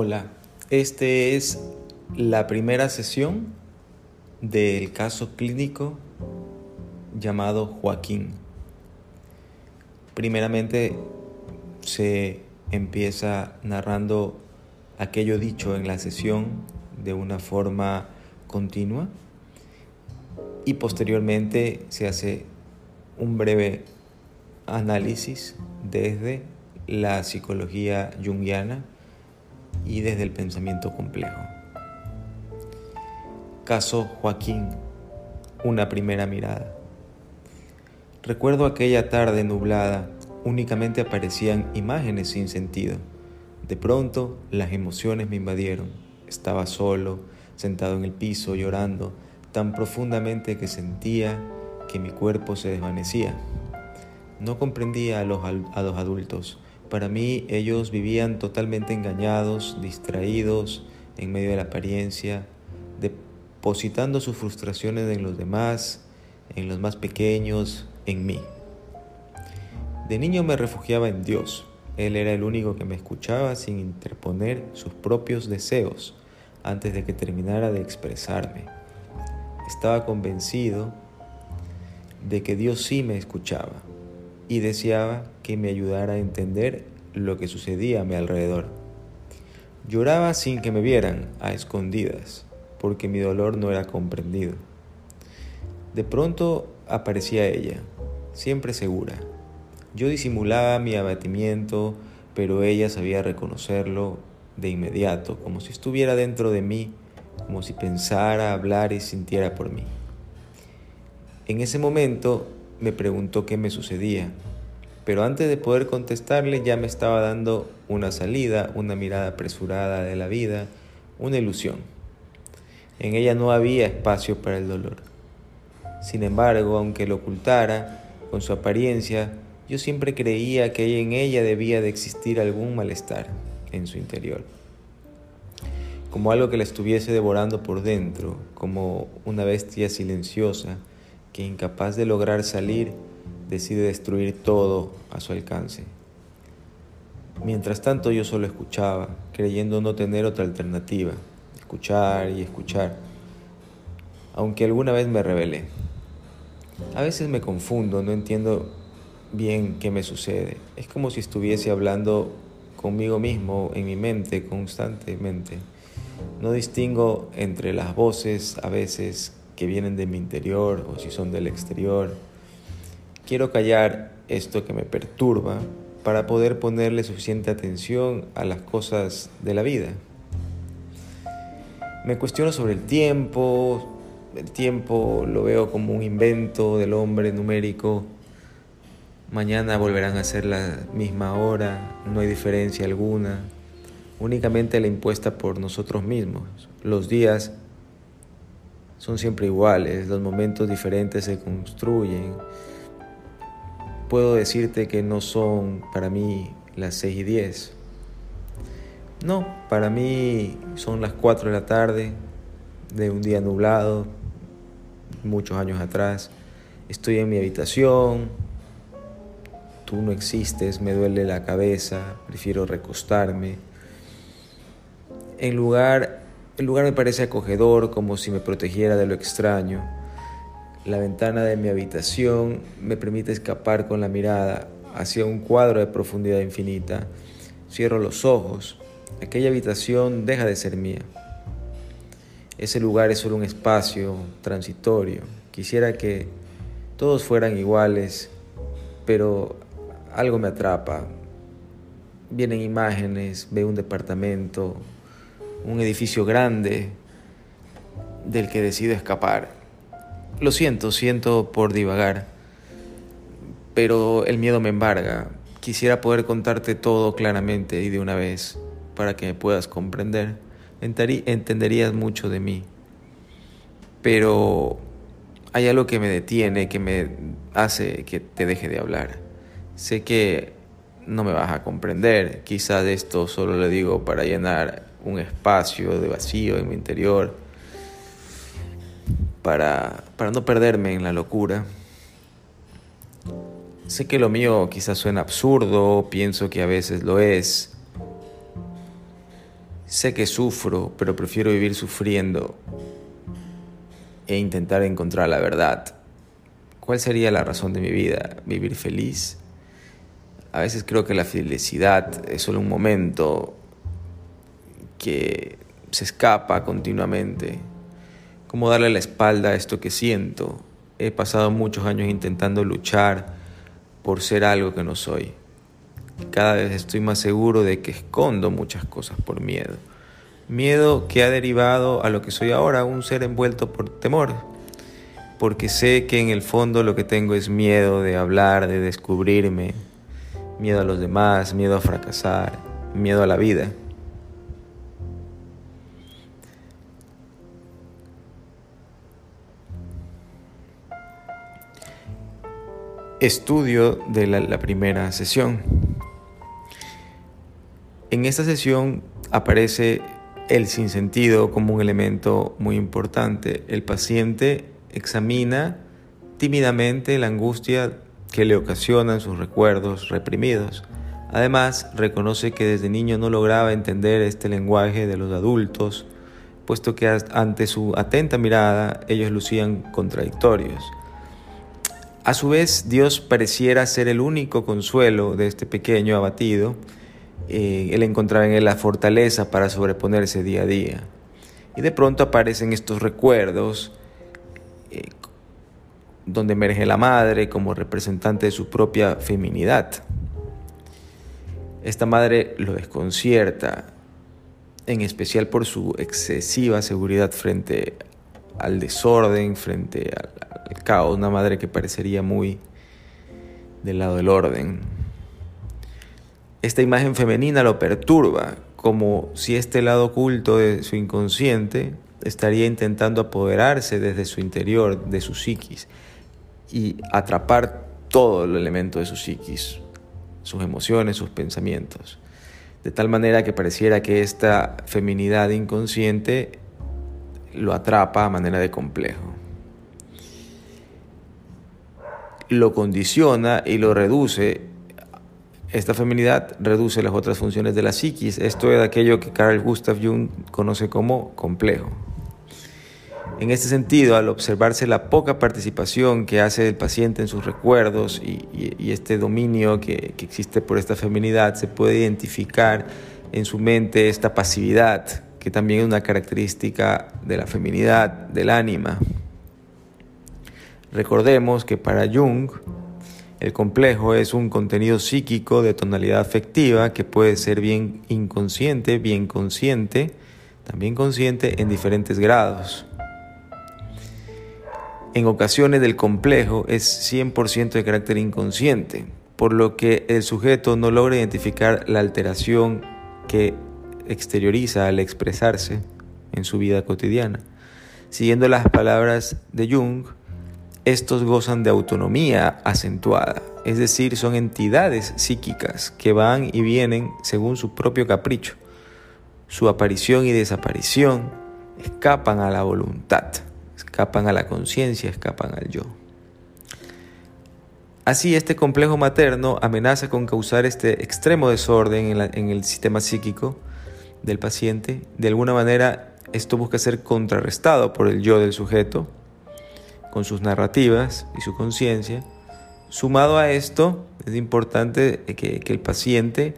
Hola, este es la primera sesión del caso clínico llamado Joaquín. Primeramente se empieza narrando aquello dicho en la sesión de una forma continua y posteriormente se hace un breve análisis desde la psicología junguiana y desde el pensamiento complejo. Caso Joaquín, una primera mirada. Recuerdo aquella tarde nublada, únicamente aparecían imágenes sin sentido. De pronto las emociones me invadieron. Estaba solo, sentado en el piso, llorando, tan profundamente que sentía que mi cuerpo se desvanecía. No comprendía a los, a los adultos, para mí ellos vivían totalmente engañados, distraídos, en medio de la apariencia, depositando sus frustraciones en los demás, en los más pequeños, en mí. De niño me refugiaba en Dios. Él era el único que me escuchaba sin interponer sus propios deseos antes de que terminara de expresarme. Estaba convencido de que Dios sí me escuchaba y deseaba que me ayudara a entender lo que sucedía a mi alrededor. Lloraba sin que me vieran, a escondidas, porque mi dolor no era comprendido. De pronto aparecía ella, siempre segura. Yo disimulaba mi abatimiento, pero ella sabía reconocerlo de inmediato, como si estuviera dentro de mí, como si pensara, hablara y sintiera por mí. En ese momento me preguntó qué me sucedía, pero antes de poder contestarle ya me estaba dando una salida, una mirada apresurada de la vida, una ilusión. En ella no había espacio para el dolor. Sin embargo, aunque lo ocultara, con su apariencia, yo siempre creía que en ella debía de existir algún malestar en su interior. Como algo que la estuviese devorando por dentro, como una bestia silenciosa que incapaz de lograr salir, decide destruir todo a su alcance. Mientras tanto yo solo escuchaba, creyendo no tener otra alternativa, escuchar y escuchar, aunque alguna vez me rebelé. A veces me confundo, no entiendo bien qué me sucede. Es como si estuviese hablando conmigo mismo en mi mente constantemente. No distingo entre las voces a veces que vienen de mi interior o si son del exterior. Quiero callar esto que me perturba para poder ponerle suficiente atención a las cosas de la vida. Me cuestiono sobre el tiempo, el tiempo lo veo como un invento del hombre numérico. Mañana volverán a ser la misma hora, no hay diferencia alguna, únicamente la impuesta por nosotros mismos. Los días son siempre iguales, los momentos diferentes se construyen. Puedo decirte que no son para mí las 6 y 10. No, para mí son las 4 de la tarde de un día nublado, muchos años atrás. Estoy en mi habitación, tú no existes, me duele la cabeza, prefiero recostarme. En lugar el lugar me parece acogedor, como si me protegiera de lo extraño. La ventana de mi habitación me permite escapar con la mirada hacia un cuadro de profundidad infinita. Cierro los ojos. Aquella habitación deja de ser mía. Ese lugar es solo un espacio transitorio. Quisiera que todos fueran iguales, pero algo me atrapa. Vienen imágenes, veo un departamento, un edificio grande del que decido escapar. Lo siento, siento por divagar, pero el miedo me embarga. Quisiera poder contarte todo claramente y de una vez para que me puedas comprender. Entenderías mucho de mí. Pero hay algo que me detiene, que me hace que te deje de hablar. Sé que no me vas a comprender. Quizás esto solo lo digo para llenar un espacio de vacío en mi interior para, para no perderme en la locura. Sé que lo mío quizás suena absurdo, pienso que a veces lo es. Sé que sufro, pero prefiero vivir sufriendo e intentar encontrar la verdad. ¿Cuál sería la razón de mi vida? ¿Vivir feliz? A veces creo que la felicidad es solo un momento que se escapa continuamente. ¿Cómo darle la espalda a esto que siento? He pasado muchos años intentando luchar por ser algo que no soy. Cada vez estoy más seguro de que escondo muchas cosas por miedo. Miedo que ha derivado a lo que soy ahora, un ser envuelto por temor. Porque sé que en el fondo lo que tengo es miedo de hablar, de descubrirme, miedo a los demás, miedo a fracasar, miedo a la vida. Estudio de la, primera sesión. En esta sesión aparece el sinsentido como un elemento muy importante. El paciente examina tímidamente la angustia que le ocasionan sus recuerdos reprimidos. Además, reconoce que desde niño no lograba entender este lenguaje de los adultos, puesto que ante su atenta mirada ellos lucían contradictorios. A su vez, Dios pareciera ser el único consuelo de este pequeño abatido, eh, él encontraba en él la fortaleza para sobreponerse día a día. Y de pronto aparecen estos recuerdos eh, donde emerge la madre como representante de su propia feminidad. Esta madre lo desconcierta, en especial por su excesiva seguridad frente al desorden, frente al, caos, una madre que parecería muy del lado del orden. Esta imagen femenina lo perturba, como si este lado oculto de su inconsciente estaría intentando apoderarse desde su interior, de su psiquis, y atrapar todo el elemento de su psiquis, sus emociones, sus pensamientos, de tal manera que pareciera que esta feminidad inconsciente lo atrapa a manera de complejo. Lo condiciona y lo reduce esta feminidad reduce las otras funciones de la psiquis. Esto es aquello que Carl Gustav Jung conoce como complejo. En este sentido, al observarse la poca participación que hace el paciente en sus recuerdos y, este dominio que, que, existe por esta feminidad, se puede identificar en su mente esta pasividad, que también es una característica de la feminidad, del ánima. Recordemos que para Jung, el complejo es un contenido psíquico de tonalidad afectiva que puede ser bien inconsciente, bien consciente, también consciente en diferentes grados. En ocasiones el complejo es 100% de carácter inconsciente, por lo que el sujeto no logra identificar la alteración que exterioriza al expresarse en su vida cotidiana. Siguiendo las palabras de Jung, estos gozan de autonomía acentuada, es decir, son entidades psíquicas que van y vienen según su propio capricho. Su aparición y desaparición escapan a la voluntad, escapan a la conciencia, escapan al yo. Así, este complejo materno amenaza con causar este extremo desorden en, el sistema psíquico del paciente. De alguna manera, esto busca ser contrarrestado por el yo del sujeto, con sus narrativas y su conciencia. Sumado a esto, es importante que, el paciente,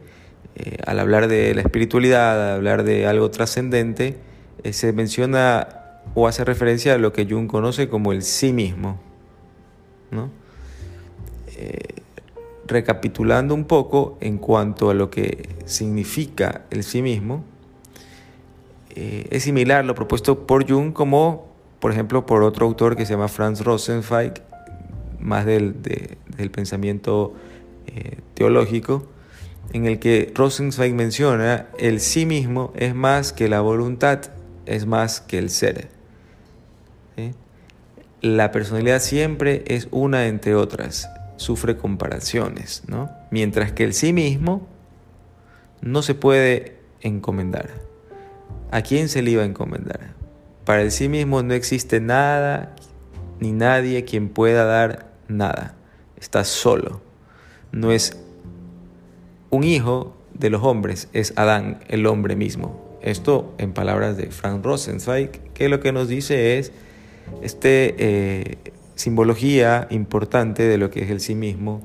eh, al hablar de la espiritualidad, al hablar de algo trascendente, eh, se menciona o hace referencia a lo que Jung conoce como el sí mismo. Eh, recapitulando un poco en cuanto a lo que significa el sí mismo, es similar lo propuesto por Jung como por ejemplo, por otro autor que se llama Franz Rosenzweig, más del, pensamiento eh, teológico, en el que Rosenzweig menciona el sí mismo es más que la voluntad, es más que el ser. La personalidad siempre es una entre otras, sufre comparaciones, ¿no? mientras que el sí mismo no se puede encomendar. ¿A quién se le iba a encomendar? Para el sí mismo no existe nada ni nadie quien pueda dar nada. Está solo. No es un hijo de los hombres, es Adán, el hombre mismo. Esto en palabras de Frank Rosenzweig, que lo que nos dice es este eh, simbología importante de lo que es el sí mismo,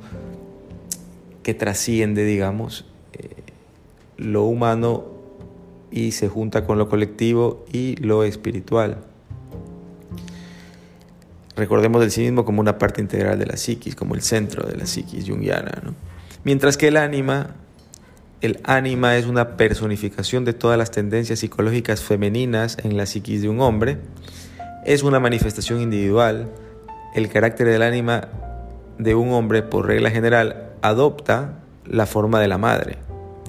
que trasciende, digamos, eh, lo humano y se junta con lo colectivo y lo espiritual. Recordemos del sí mismo como una parte integral de la psiquis, como el centro de la psiquis junguiana. Mientras que el ánima, el ánima es una personificación de todas las tendencias psicológicas femeninas en la psiquis de un hombre, es una manifestación individual, el carácter del ánima de un hombre, por regla general, adopta la forma de la madre.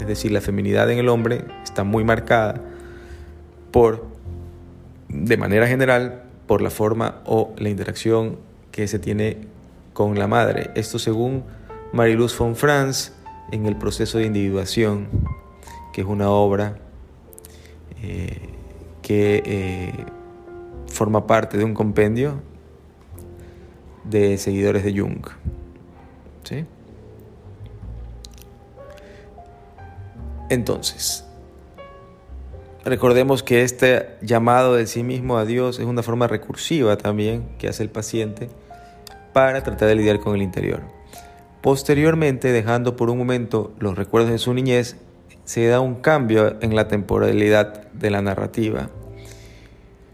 Es decir, la feminidad en el hombre está muy marcada por, de manera general, por la forma o la interacción que se tiene con la madre. Esto según Mariluz von Franz en el proceso de individuación, que es una obra eh, que eh, forma parte de un compendio de seguidores de Jung. ¿Sí? Entonces, recordemos que este llamado de sí mismo a Dios es una forma recursiva también que hace el paciente para tratar de lidiar con el interior. Posteriormente, dejando por un momento los recuerdos de su niñez, se da un cambio en la temporalidad de la narrativa.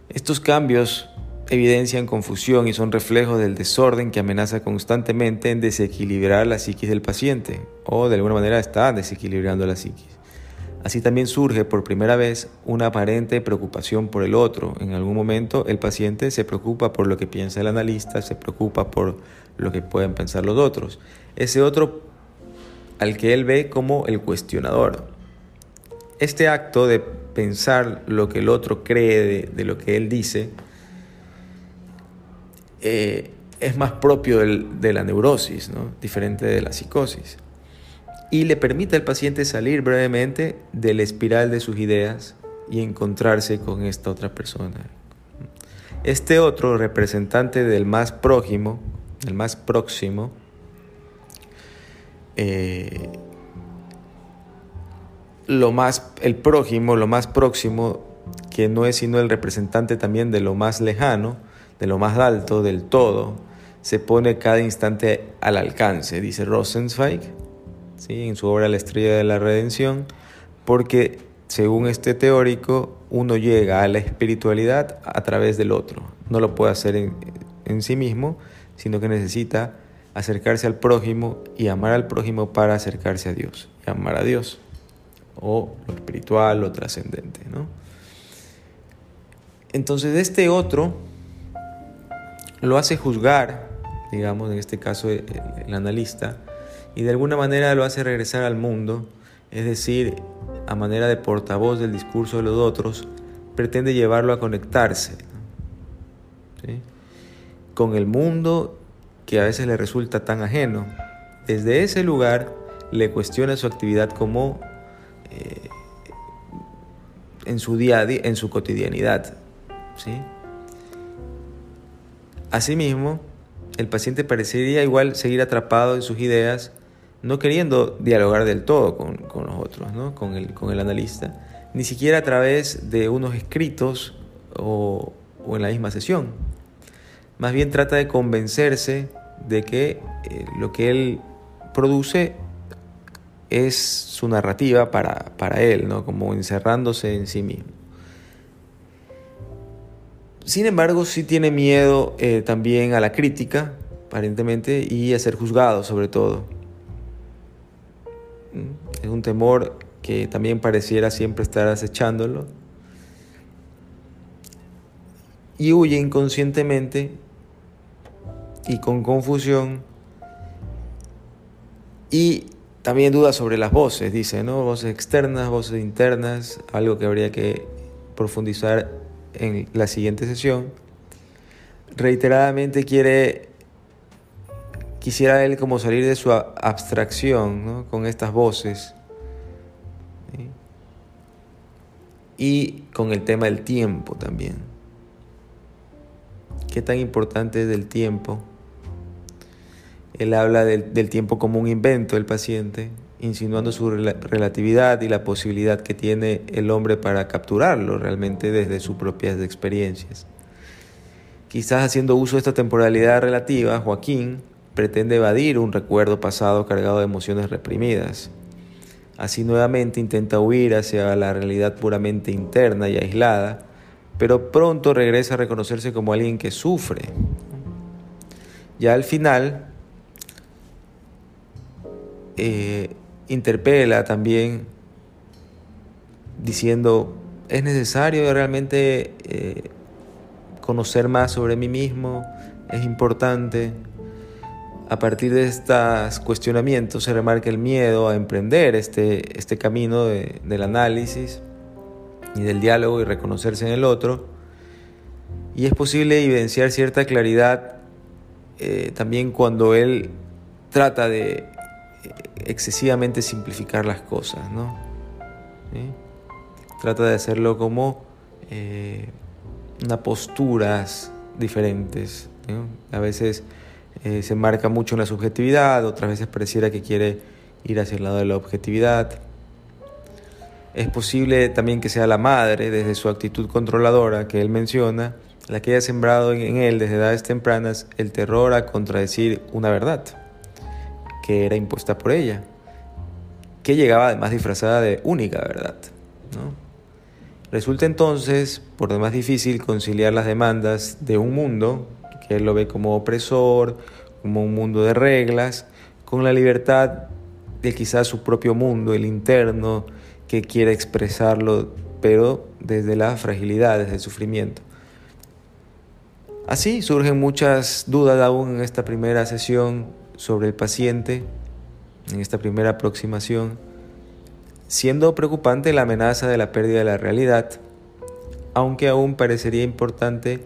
Estos cambios evidencian confusión y son reflejos del desorden que amenaza constantemente en desequilibrar la psiquis del paciente, o de alguna manera está desequilibrando la psiquis. Así también surge por primera vez una aparente preocupación por el otro. En algún momento el paciente se preocupa por lo que piensa el analista, se preocupa por lo que pueden pensar los otros. Ese otro al que él ve como el cuestionador. Este acto de pensar lo que el otro cree de, lo que él dice eh, es más propio de la neurosis, ¿no? diferente de la psicosis y le permite al paciente salir brevemente de la espiral de sus ideas y encontrarse con esta otra persona. Este otro representante del más prójimo, el más próximo, eh, lo más, el prójimo, lo más próximo, que no es sino el representante también de lo más lejano, de lo más alto, del todo, se pone cada instante al alcance, dice Rosenzweig en su obra La estrella de la redención, porque según este teórico, uno llega a la espiritualidad a través del otro. No lo puede hacer en, sí mismo, sino que necesita acercarse al prójimo y amar al prójimo para acercarse a Dios, y amar a Dios, o lo espiritual, lo trascendente. ¿no? Entonces este otro lo hace juzgar, digamos, en este caso el analista, y de alguna manera lo hace regresar al mundo, es decir, a manera de portavoz del discurso de los otros, pretende llevarlo a conectarse con el mundo que a veces le resulta tan ajeno. Desde ese lugar le cuestiona su actividad como eh, en su día a día, en su cotidianidad. Asimismo, el paciente parecería igual seguir atrapado en sus ideas no queriendo dialogar del todo con, los otros, ¿no? con, el, con el analista, ni siquiera a través de unos escritos o, en la misma sesión. Más bien trata de convencerse de que eh, lo que él produce es su narrativa para, para él, ¿no? como encerrándose en sí mismo. Sin embargo, sí tiene miedo eh, también a la crítica, aparentemente, y a ser juzgado sobre todo. Es un temor que también pareciera siempre estar acechándolo. Y huye inconscientemente y con confusión. Y también duda sobre las voces, dice, ¿no? Voces externas, voces internas, algo que habría que profundizar en la siguiente sesión. Reiteradamente quiere quisiera él como salir de su abstracción con estas voces y con el tema del tiempo también. ¿Qué tan importante es el tiempo? Él habla del, tiempo como un invento del paciente insinuando su relatividad y la posibilidad que tiene el hombre para capturarlo realmente desde sus propias experiencias. Quizás haciendo uso de esta temporalidad relativa, Joaquín pretende evadir un recuerdo pasado cargado de emociones reprimidas. Así nuevamente intenta huir hacia la realidad puramente interna y aislada, pero pronto regresa a reconocerse como alguien que sufre. Ya al final, eh, interpela también diciendo, ¿es necesario realmente eh, conocer más sobre mí mismo? ¿Es importante? A partir de estos cuestionamientos se remarca el miedo a emprender este, este camino del análisis y del diálogo y reconocerse en el otro. Y es posible evidenciar cierta claridad eh, también cuando él trata de excesivamente simplificar las cosas, ¿no? Trata de hacerlo como eh, posturas diferentes. A veces eh, se marca mucho en la subjetividad, otras veces pareciera que quiere ir hacia el lado de la objetividad. Es posible también que sea la madre, desde su actitud controladora que él menciona, la que haya sembrado en él desde edades tempranas el terror a contradecir una verdad que era impuesta por ella, que llegaba además disfrazada de única verdad. Resulta entonces por demás difícil conciliar las demandas de un mundo que él lo ve como opresor, como un mundo de reglas, con la libertad de quizás su propio mundo, el interno, que quiere expresarlo, pero desde la fragilidad, desde el sufrimiento. Así surgen muchas dudas aún en esta primera sesión sobre el paciente en esta primera aproximación, siendo preocupante la amenaza de la pérdida de la realidad, aunque aún parecería importante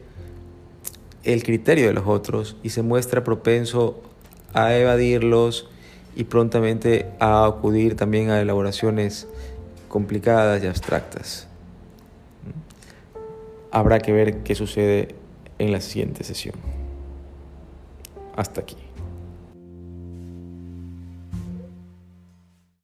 el criterio de los otros y se muestra propenso a evadirlos y prontamente a acudir también a elaboraciones complicadas y abstractas. Habrá que ver qué sucede en la siguiente sesión. Hasta aquí.